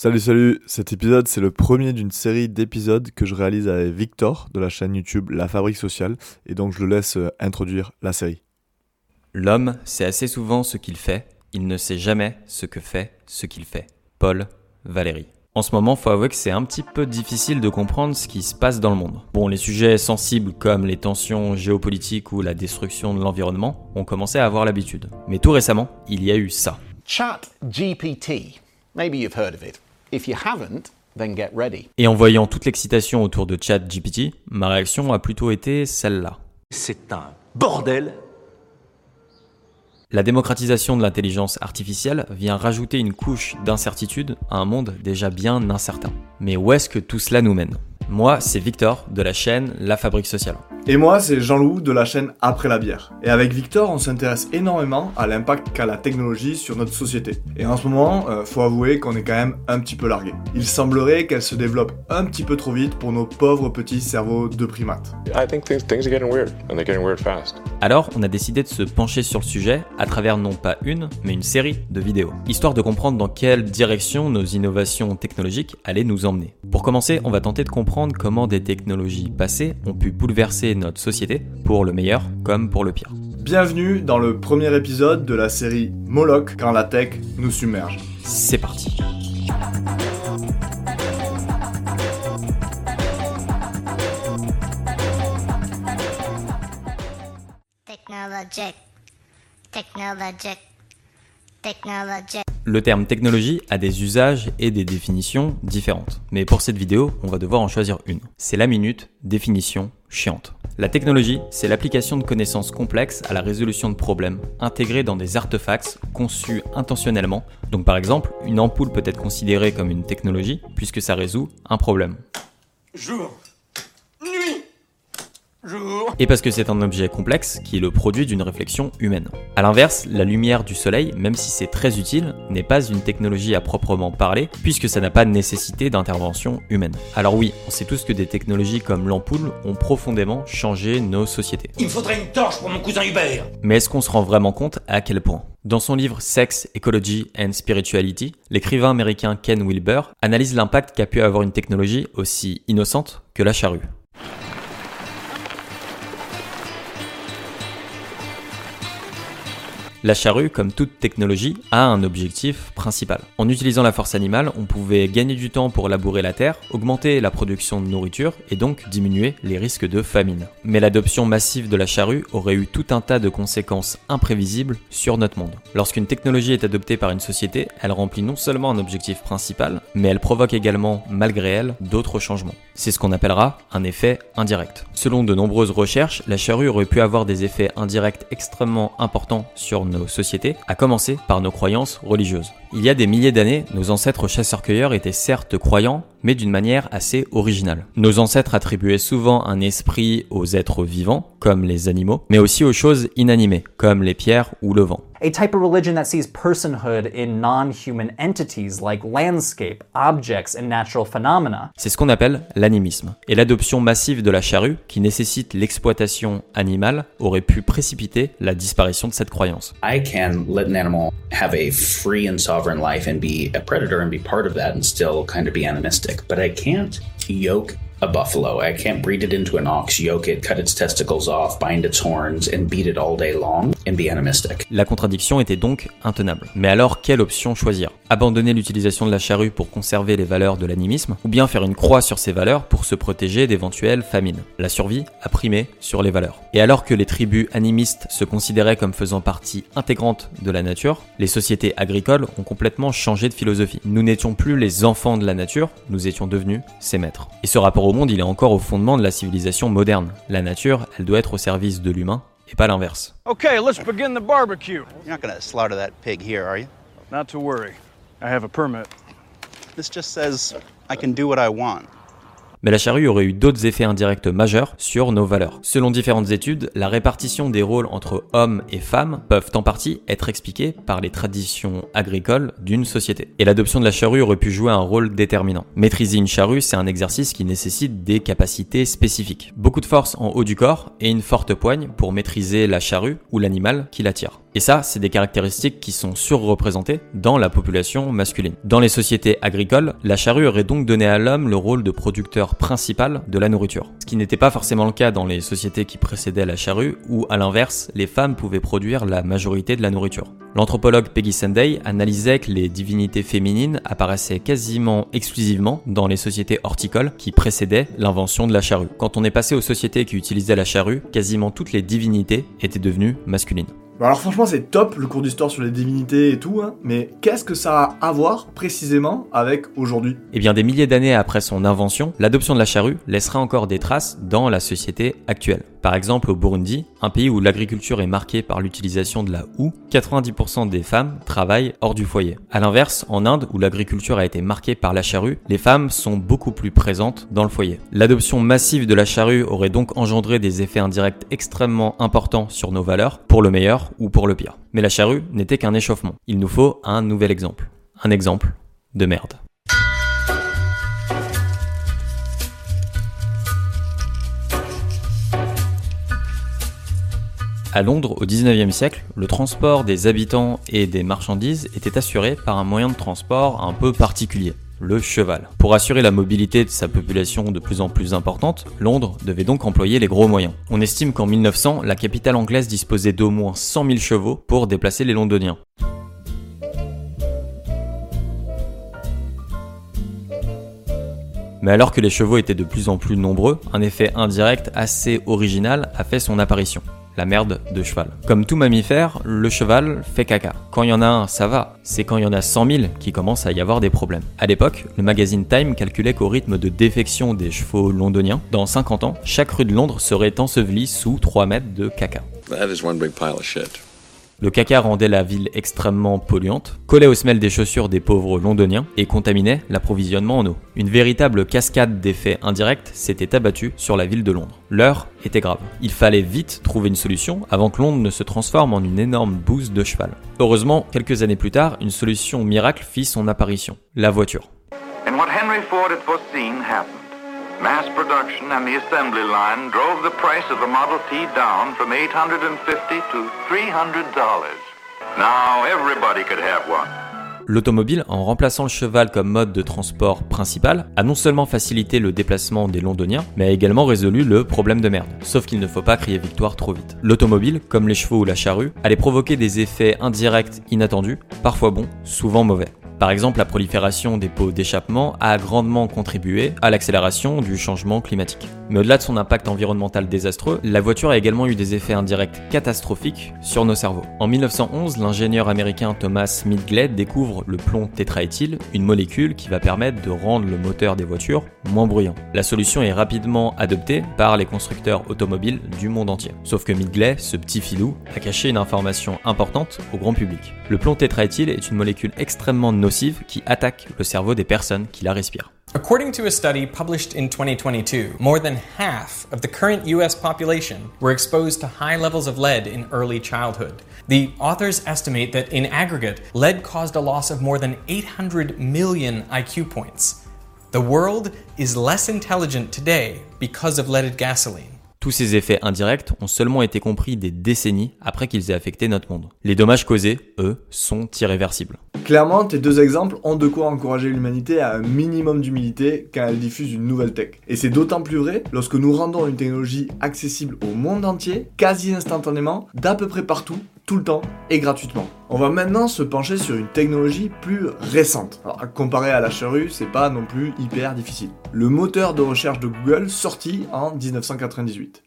Salut salut, cet épisode c'est le premier d'une série d'épisodes que je réalise avec Victor de la chaîne YouTube La Fabrique Sociale et donc je le laisse euh, introduire la série. L'homme sait assez souvent ce qu'il fait, il ne sait jamais ce que fait ce qu'il fait. Paul Valéry. En ce moment, faut avouer que c'est un petit peu difficile de comprendre ce qui se passe dans le monde. Bon, les sujets sensibles comme les tensions géopolitiques ou la destruction de l'environnement ont commencé à avoir l'habitude. Mais tout récemment, il y a eu ça. Chat GPT. Maybe you've heard of it. If you haven't, then get ready. Et en voyant toute l'excitation autour de ChatGPT, ma réaction a plutôt été celle-là. C'est un bordel La démocratisation de l'intelligence artificielle vient rajouter une couche d'incertitude à un monde déjà bien incertain. Mais où est-ce que tout cela nous mène? Moi, c'est Victor de la chaîne La Fabrique Sociale. Et moi c'est Jean-Loup de la chaîne Après la bière. Et avec Victor on s'intéresse énormément à l'impact qu'a la technologie sur notre société. Et en ce moment, euh, faut avouer qu'on est quand même un petit peu largué. Il semblerait qu'elle se développe un petit peu trop vite pour nos pauvres petits cerveaux de primates. I think things, things are getting weird, and they're getting weird fast. Alors, on a décidé de se pencher sur le sujet à travers non pas une, mais une série de vidéos, histoire de comprendre dans quelle direction nos innovations technologiques allaient nous emmener. Pour commencer, on va tenter de comprendre comment des technologies passées ont pu bouleverser notre société, pour le meilleur comme pour le pire. Bienvenue dans le premier épisode de la série Moloch quand la tech nous submerge. C'est parti. Technologic. Technologic. Technologic. Le terme technologie a des usages et des définitions différentes. Mais pour cette vidéo, on va devoir en choisir une. C'est la minute définition chiante. La technologie, c'est l'application de connaissances complexes à la résolution de problèmes, intégrés dans des artefacts conçus intentionnellement. Donc par exemple, une ampoule peut être considérée comme une technologie puisque ça résout un problème. Et parce que c'est un objet complexe qui est le produit d'une réflexion humaine. A l'inverse, la lumière du soleil, même si c'est très utile, n'est pas une technologie à proprement parler, puisque ça n'a pas nécessité d'intervention humaine. Alors oui, on sait tous que des technologies comme l'ampoule ont profondément changé nos sociétés. Il me faudrait une torche pour mon cousin Hubert. Mais est-ce qu'on se rend vraiment compte à quel point? Dans son livre Sex, Ecology and Spirituality, l'écrivain américain Ken Wilber analyse l'impact qu'a pu avoir une technologie aussi innocente que la charrue. La charrue, comme toute technologie, a un objectif principal. En utilisant la force animale, on pouvait gagner du temps pour labourer la terre, augmenter la production de nourriture et donc diminuer les risques de famine. Mais l'adoption massive de la charrue aurait eu tout un tas de conséquences imprévisibles sur notre monde. Lorsqu'une technologie est adoptée par une société, elle remplit non seulement un objectif principal, mais elle provoque également, malgré elle, d'autres changements. C'est ce qu'on appellera un effet indirect. Selon de nombreuses recherches, la charrue aurait pu avoir des effets indirects extrêmement importants sur nos sociétés, à commencer par nos croyances religieuses. Il y a des milliers d'années, nos ancêtres chasseurs-cueilleurs étaient certes croyants, mais d'une manière assez originale. Nos ancêtres attribuaient souvent un esprit aux êtres vivants, comme les animaux, mais aussi aux choses inanimées, comme les pierres ou le vent. A type of religion that sees personhood in non human entities like landscape, objects, and natural phenomena. C'est ce qu'on appelle l'animisme. Et l'adoption massive de la charrue, qui nécessite l'exploitation animale, aurait pu précipiter la disparition de cette croyance. I can let an animal have a free and sovereign life and be a predator and be part of that and still kind of be animistic, but I can't yoke a buffalo. I can't breed it into an ox, yoke it, cut its testicles off, bind its horns, and beat it all day long be. La contradiction était donc intenable. Mais alors, quelle option choisir? Abandonner l'utilisation de la charrue pour conserver les valeurs de l'animisme, ou bien faire une croix sur ces valeurs pour se protéger d'éventuelles famines? La survie a primé sur les valeurs. Et alors que les tribus animistes se considéraient comme faisant partie intégrante de la nature, les sociétés agricoles ont complètement changé de philosophie. Nous n'étions plus les enfants de la nature, nous étions devenus ses maîtres. Et ce rapport au monde, il est encore au fondement de la civilisation moderne. La nature, elle doit être au service de l'humain et pas l'inverse. Okay, let's begin the barbecue. You're not going to slaughter that pig here, are you? Not to worry. I have a permit. This just says I can do what I want. Mais la charrue aurait eu d'autres effets indirects majeurs sur nos valeurs. Selon différentes études, la répartition des rôles entre hommes et femmes peuvent en partie être expliquées par les traditions agricoles d'une société. Et l'adoption de la charrue aurait pu jouer un rôle déterminant. Maîtriser une charrue, c'est un exercice qui nécessite des capacités spécifiques. Beaucoup de force en haut du corps et une forte poigne pour maîtriser la charrue ou l'animal qui la tire. Et ça, c'est des caractéristiques qui sont surreprésentées dans la population masculine. Dans les sociétés agricoles, la charrue aurait donc donné à l'homme le rôle de producteur principal de la nourriture. Ce qui n'était pas forcément le cas dans les sociétés qui précédaient la charrue, où à l'inverse, les femmes pouvaient produire la majorité de la nourriture. L'anthropologue Peggy Sunday analysait que les divinités féminines apparaissaient quasiment exclusivement dans les sociétés horticoles qui précédaient l'invention de la charrue. Quand on est passé aux sociétés qui utilisaient la charrue, quasiment toutes les divinités étaient devenues masculines. Bon, alors franchement c'est top le cours d'histoire sur les divinités et tout, hein, mais qu'est-ce que ça a à voir précisément avec aujourd'hui? Eh bien des milliers d'années après son invention, l'adoption de la charrue laissera encore des traces dans la société actuelle. Par exemple au Burundi, un pays où l'agriculture est marquée par l'utilisation de la houe, 90% des femmes travaillent hors du foyer. A l'inverse, en Inde où l'agriculture a été marquée par la charrue, les femmes sont beaucoup plus présentes dans le foyer. L'adoption massive de la charrue aurait donc engendré des effets indirects extrêmement importants sur nos valeurs, pour le meilleur ou pour le pire. Mais la charrue n'était qu'un échauffement. Il nous faut un nouvel exemple. Un exemple de merde. À Londres, au 19e siècle, le transport des habitants et des marchandises était assuré par un moyen de transport un peu particulier, le cheval. Pour assurer la mobilité de sa population de plus en plus importante, Londres devait donc employer les gros moyens. On estime qu'en 1900, la capitale anglaise disposait d'au moins 100 000 chevaux pour déplacer les Londoniens. Mais alors que les chevaux étaient de plus en plus nombreux, un effet indirect assez original a fait son apparition la merde de cheval. Comme tout mammifère, le cheval fait caca. Quand il y en a un, ça va. C'est quand il y en a 100 000 qui commence à y avoir des problèmes. À l'époque, le magazine Time calculait qu'au rythme de défection des chevaux londoniens, dans 50 ans, chaque rue de Londres serait ensevelie sous 3 mètres de caca. That is one big pile of shit. Le caca rendait la ville extrêmement polluante, collait aux semelles des chaussures des pauvres londoniens et contaminait l'approvisionnement en eau. Une véritable cascade d'effets indirects s'était abattue sur la ville de Londres. L'heure était grave. Il fallait vite trouver une solution avant que Londres ne se transforme en une énorme bouse de cheval. Heureusement, quelques années plus tard, une solution miracle fit son apparition. La voiture. Mass production and the assembly line drove the price of the Model T down from $850 to $300. Now everybody could have one. L'automobile, en remplaçant le cheval comme mode de transport principal, a non seulement facilité le déplacement des Londoniens, mais a également résolu le problème de merde. Sauf qu'il ne faut pas crier victoire trop vite. L'automobile, comme les chevaux ou la charrue, allait provoquer des effets indirects inattendus, parfois bons, souvent mauvais. Par exemple, la prolifération des pots d'échappement a grandement contribué à l'accélération du changement climatique. Mais au-delà de son impact environnemental désastreux, la voiture a également eu des effets indirects catastrophiques sur nos cerveaux. En 1911, l'ingénieur américain Thomas Midgley découvre le plomb tétraéthyle, une molécule qui va permettre de rendre le moteur des voitures moins bruyant. La solution est rapidement adoptée par les constructeurs automobiles du monde entier. Sauf que Midgley, ce petit filou, a caché une information importante au grand public. Le plomb tétraéthyle est une molécule extrêmement nocive qui attaque le cerveau des personnes qui la respirent. According to a study published in 2022, more than half of the current US population were exposed to high levels of lead in early childhood. The authors estimate that in aggregate, lead caused a loss of more than 800 million IQ points. The world is less intelligent today because of leaded gasoline. Tous ces effets indirects ont seulement été compris des décennies après qu'ils aient affecté notre monde. Les dommages causés, eux, sont irréversibles. Clairement, tes deux exemples ont de quoi encourager l'humanité à un minimum d'humilité quand elle diffuse une nouvelle tech. Et c'est d'autant plus vrai lorsque nous rendons une technologie accessible au monde entier, quasi instantanément, d'à peu près partout, tout le temps et gratuitement. On va maintenant se pencher sur une technologie plus récente. Alors, comparé à la charrue, c'est pas non plus hyper difficile. Le moteur de recherche de Google sorti en 1998.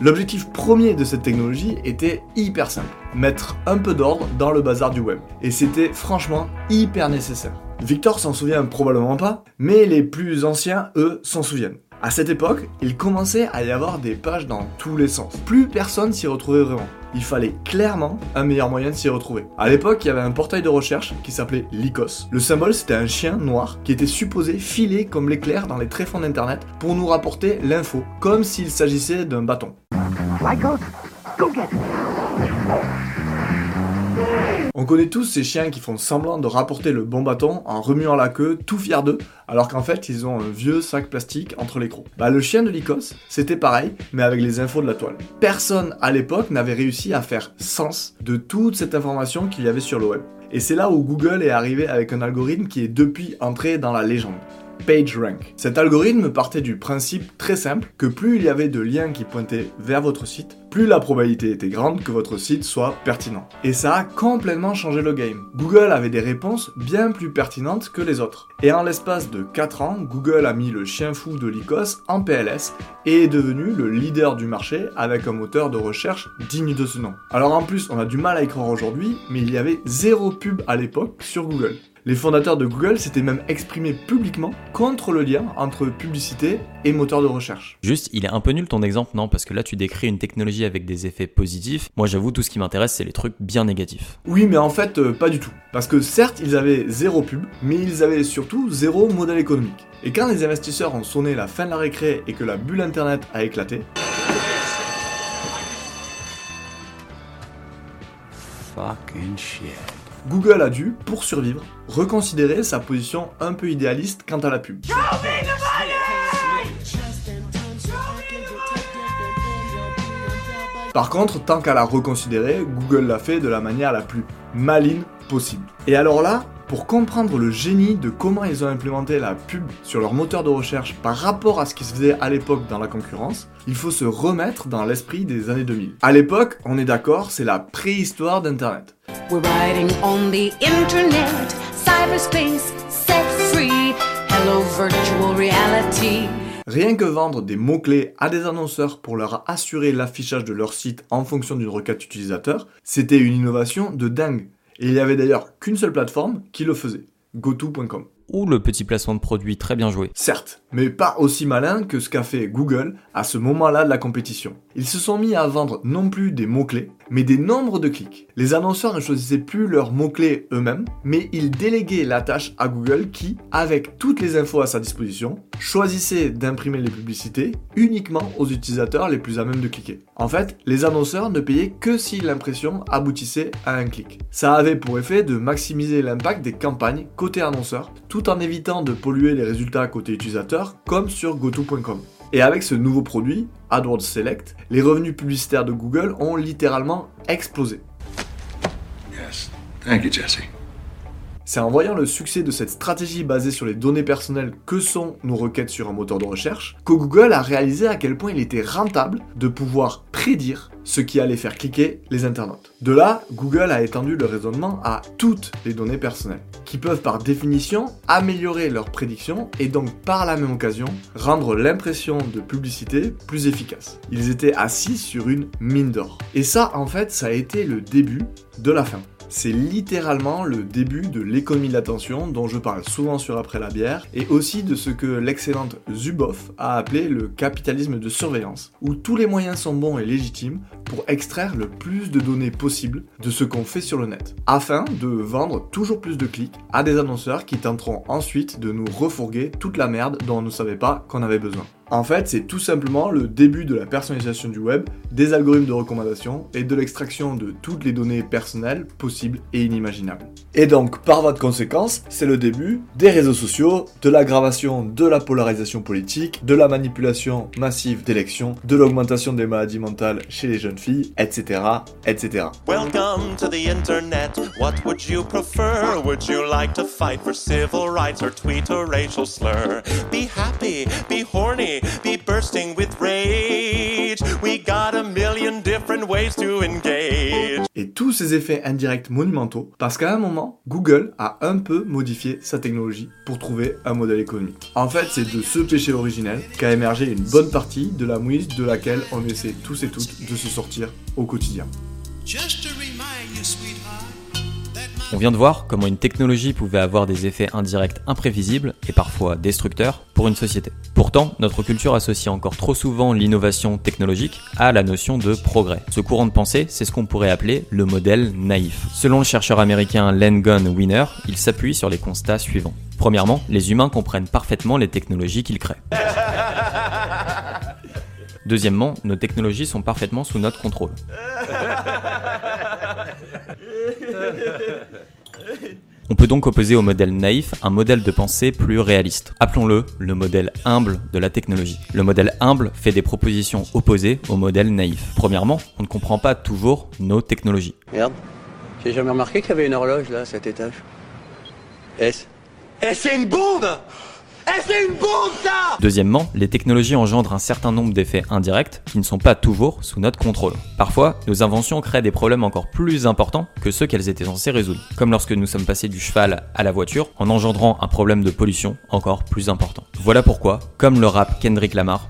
L'objectif premier de cette technologie était hyper simple, mettre un peu d'ordre dans le bazar du web. Et c'était franchement hyper nécessaire. Victor s'en souvient probablement pas, mais les plus anciens, eux, s'en souviennent. À cette époque, il commençait à y avoir des pages dans tous les sens. Plus personne s'y retrouvait vraiment. Il fallait clairement un meilleur moyen de s'y retrouver. À l'époque, il y avait un portail de recherche qui s'appelait Lycos. Le symbole, c'était un chien noir qui était supposé filer comme l'éclair dans les tréfonds d'internet pour nous rapporter l'info, comme s'il s'agissait d'un bâton. Lycos, go get On connaît tous ces chiens qui font semblant de rapporter le bon bâton en remuant la queue, tout fiers d'eux, alors qu'en fait ils ont un vieux sac plastique entre les crocs. Bah le chien de Lycos, c'était pareil, mais avec les infos de la toile. Personne à l'époque n'avait réussi à faire sens de toute cette information qu'il y avait sur le web. Et c'est là où Google est arrivé avec un algorithme qui est depuis entré dans la légende. PageRank. Cet algorithme partait du principe très simple que plus il y avait de liens qui pointaient vers votre site, plus la probabilité était grande que votre site soit pertinent. Et ça a complètement changé le game. Google avait des réponses bien plus pertinentes que les autres. Et en l'espace de 4 ans, Google a mis le chien fou de Lycos en PLS et est devenu le leader du marché avec un moteur de recherche digne de ce nom. Alors en plus, on a du mal à y croire aujourd'hui, mais il y avait zéro pub à l'époque sur Google. Les fondateurs de Google s'étaient même exprimés publiquement contre le lien entre publicité et moteur de recherche. Juste, il est un peu nul ton exemple, non? Parce que là, tu décris une technologie avec des effets positifs. Moi, j'avoue, tout ce qui m'intéresse, c'est les trucs bien négatifs. Oui, mais en fait, euh, pas du tout. Parce que certes, ils avaient zéro pub, mais ils avaient surtout zéro modèle économique. Et quand les investisseurs ont sonné la fin de la récré et que la bulle internet a éclaté, Fucking shit. Google a dû, pour survivre, reconsidérer sa position un peu idéaliste quant à la pub. Par contre, tant qu'à la reconsidérer, Google l'a fait de la manière la plus maligne possible. Et alors là, pour comprendre le génie de comment ils ont implémenté la pub sur leur moteur de recherche par rapport à ce qui se faisait à l'époque dans la concurrence, il faut se remettre dans l'esprit des années 2000. À l'époque, on est d'accord, c'est la préhistoire d'Internet. We're riding on the internet, cyberspace, set free. Hello, virtual reality. Rien que vendre des mots-clés à des annonceurs pour leur assurer l'affichage de leur site en fonction d'une requête utilisateur, c'était une innovation de dingue. Et il y avait d'ailleurs qu'une seule plateforme qui le faisait, goto.com. Ou le petit placement de produit très bien joué. Certes, mais pas aussi malin que ce qu'a fait Google à ce moment-là de la compétition. Ils se sont mis à vendre non plus des mots-clés, mais des nombres de clics. Les annonceurs ne choisissaient plus leurs mots-clés eux-mêmes, mais ils déléguaient la tâche à Google qui, avec toutes les infos à sa disposition, choisissait d'imprimer les publicités uniquement aux utilisateurs les plus à même de cliquer. En fait, les annonceurs ne payaient que si l'impression aboutissait à un clic. Ça avait pour effet de maximiser l'impact des campagnes côté annonceur, tout en évitant de polluer les résultats côté utilisateur, comme sur goto.com. Et avec ce nouveau produit, AdWords Select, les revenus publicitaires de Google ont littéralement explosé. Yes. Thank you, Jesse. C'est en voyant le succès de cette stratégie basée sur les données personnelles que sont nos requêtes sur un moteur de recherche que Google a réalisé à quel point il était rentable de pouvoir prédire ce qui allait faire cliquer les internautes. De là, Google a étendu le raisonnement à toutes les données personnelles, qui peuvent par définition améliorer leurs prédictions et donc par la même occasion rendre l'impression de publicité plus efficace. Ils étaient assis sur une mine d'or. Et ça, en fait, ça a été le début de la fin c'est littéralement le début de l'économie de l'attention dont je parle souvent sur Après la bière, et aussi de ce que l'excellente Zuboff a appelé le capitalisme de surveillance, où tous les moyens sont bons et légitimes pour extraire le plus de données possible de ce qu'on fait sur le net, afin de vendre toujours plus de clics à des annonceurs qui tenteront ensuite de nous refourguer toute la merde dont on ne savait pas qu'on avait besoin. En fait, c'est tout simplement le début de la personnalisation du web, des algorithmes de recommandation et de l'extraction de toutes les données personnelles possibles et inimaginables. Et donc, par voie de conséquence, c'est le début des réseaux sociaux, de l'aggravation de la polarisation politique, de la manipulation massive d'élections, de l'augmentation des maladies mentales chez les jeunes filles, etc., etc. be bursting with rage. We got a million different ways to engage. Et tous ces effets indirects monumentaux, parce qu'à un moment, Google a un peu modifié sa technologie pour trouver un modèle économique. En fait, c'est de ce péché originel qu'a émergé une bonne partie de la mouise de laquelle on essaie tous et toutes de se sortir au quotidien. On vient de voir comment une technologie pouvait avoir des effets indirects imprévisibles et parfois destructeurs pour une société. Pourtant, notre culture associe encore trop souvent l'innovation technologique à la notion de progrès. Ce courant de pensée, c'est ce qu'on pourrait appeler le modèle naïf. Selon le chercheur américain Len Gunn Winner, il s'appuie sur les constats suivants. Premièrement, les humains comprennent parfaitement les technologies qu'ils créent. Deuxièmement, nos technologies sont parfaitement sous notre contrôle. On peut donc opposer au modèle naïf un modèle de pensée plus réaliste. Appelons-le le modèle humble de la technologie. Le modèle humble fait des propositions opposées au modèle naïf. Premièrement, on ne comprend pas toujours nos technologies. Merde, j'ai jamais remarqué qu'il y avait une horloge là à cet étage. S. Eh, c'est une bombe Eh, Deuxièmement, les technologies engendrent un certain nombre d'effets indirects qui ne sont pas toujours sous notre contrôle. Parfois, nos inventions créent des problèmes encore plus importants que ceux qu'elles étaient censées résoudre, comme lorsque nous sommes passés du cheval à la voiture en engendrant un problème de pollution encore plus important. Voilà pourquoi, comme le rap Kendrick Lamar,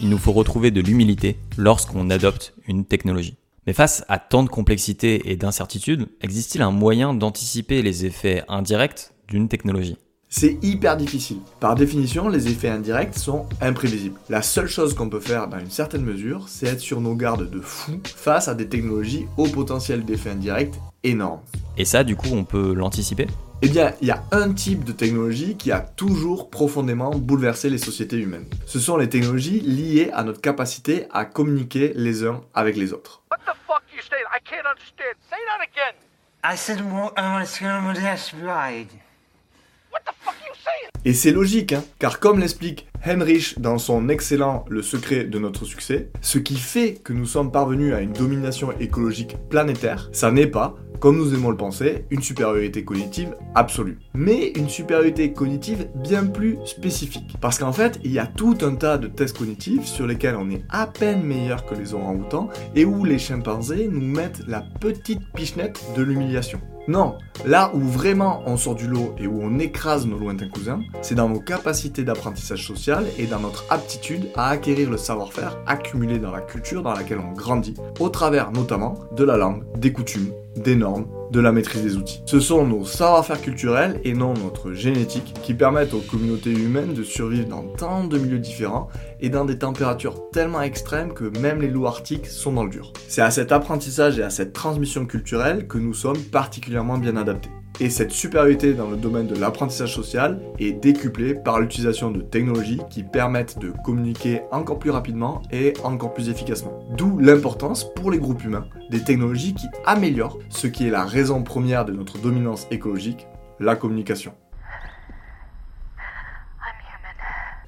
il nous faut retrouver de l'humilité lorsqu'on adopte une technologie. Mais face à tant de complexité et d'incertitude, existe-t-il un moyen d'anticiper les effets indirects d'une technologie C'est hyper difficile. Par définition, les effets indirects sont imprévisibles. La seule chose qu'on peut faire dans une certaine mesure, c'est être sur nos gardes de fou face à des technologies au potentiel d'effets indirects énorme. Et ça, du coup, on peut l'anticiper? Eh bien, il y a un type de technologie qui a toujours profondément bouleversé les sociétés humaines. Ce sont les technologies liées à notre capacité à communiquer les uns avec les autres. What the fuck you say? I can't understand. Say that again. I said, well, I Et c'est logique, hein, car comme l'explique Heinrich dans son excellent Le secret de notre succès, ce qui fait que nous sommes parvenus à une domination écologique planétaire, ça n'est pas, comme nous aimons le penser, une supériorité cognitive absolue. Mais une supériorité cognitive bien plus spécifique. Parce qu'en fait, il y a tout un tas de tests cognitifs sur lesquels on est à peine meilleur que les orang-outans et où les chimpanzés nous mettent la petite pichenette de l'humiliation. Non, là où vraiment on sort du lot et où on écrase nos lointains cousins, c'est dans nos capacités d'apprentissage social et dans notre aptitude à acquérir le savoir-faire accumulé dans la culture dans laquelle on grandit, au travers notamment de la langue, des coutumes, des normes, de la maîtrise des outils. Ce sont nos savoir-faire culturels et non notre génétique qui permettent aux communautés humaines de survivre dans tant de milieux différents et dans des températures tellement extrêmes que même les loups arctiques sont dans le dur. C'est à cet apprentissage et à cette transmission culturelle que nous sommes particulièrement bien adaptés. Et cette supériorité dans le domaine de l'apprentissage social est décuplée par l'utilisation de technologies qui permettent de communiquer encore plus rapidement et encore plus efficacement. D'où l'importance pour les groupes humains des technologies qui améliorent ce qui est la raison première de notre dominance écologique, la communication.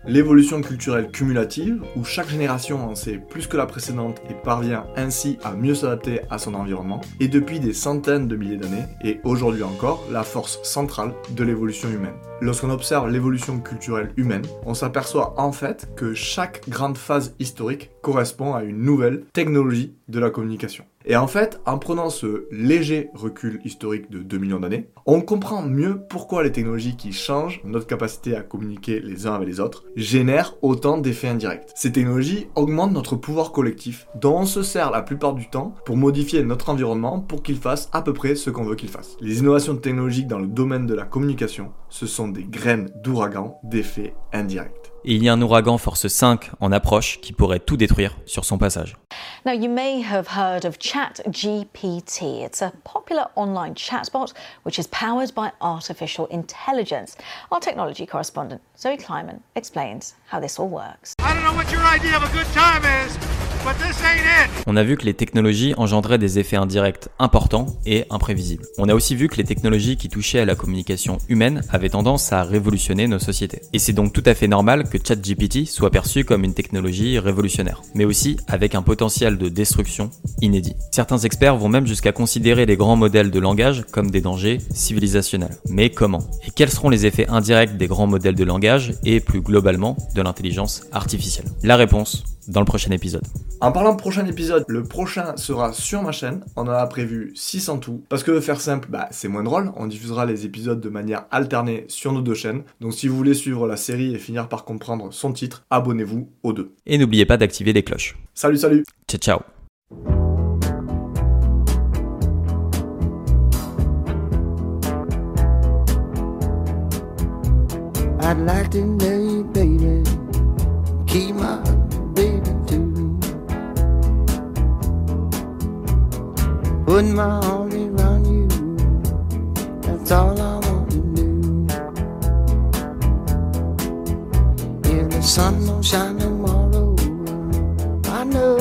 L'évolution culturelle cumulative, où chaque génération en sait plus que la précédente et parvient ainsi à mieux s'adapter à son environnement, est depuis des centaines de milliers d'années, et aujourd'hui encore, la force centrale de l'évolution humaine. Lorsqu'on observe l'évolution culturelle humaine, on s'aperçoit en fait que chaque grande phase historique correspond à une nouvelle technologie de la communication. Et en fait, en prenant ce léger recul historique de 2 millions d'années, on comprend mieux pourquoi les technologies qui changent notre capacité à communiquer les uns avec les autres génèrent autant d'effets indirects. Ces technologies augmentent notre pouvoir collectif, dont on se sert la plupart du temps pour modifier notre environnement pour qu'il fasse à peu près ce qu'on veut qu'il fasse. Les innovations technologiques dans le domaine de la communication, ce sont des graines d'ouragan d'effets indirects. Et il y a un ouragan force 5 en approche qui pourrait tout détruire sur son passage. Now, you may have heard of ChatGPT. It's a popular online chatbot which is powered by artificial intelligence. Our technology correspondent, Zoe Kleiman, explains how this all works. I don't know what your idea of a good time is, On a vu que les technologies engendraient des effets indirects importants et imprévisibles. On a aussi vu que les technologies qui touchaient à la communication humaine avaient tendance à révolutionner nos sociétés. Et c'est donc tout à fait normal que ChatGPT soit perçu comme une technologie révolutionnaire, mais aussi avec un potentiel de destruction inédit. Certains experts vont même jusqu'à considérer les grands modèles de langage comme des dangers civilisationnels. Mais comment? Et quels seront les effets indirects des grands modèles de langage et plus globalement de l'intelligence artificielle? La réponse dans le prochain épisode. En parlant de prochain épisode, le prochain sera sur ma chaîne. On en a prévu 6 en tout. Parce que faire simple, bah, c'est moins drôle. On diffusera les épisodes de manière alternée sur nos deux chaînes. Donc si vous voulez suivre la série et finir par comprendre son titre, abonnez-vous aux deux. Et n'oubliez pas d'activer les cloches. Salut, salut Ciao, ciao I'd like to know Put my arms around you, that's all I want to do. If the sun don't shine tomorrow, I know.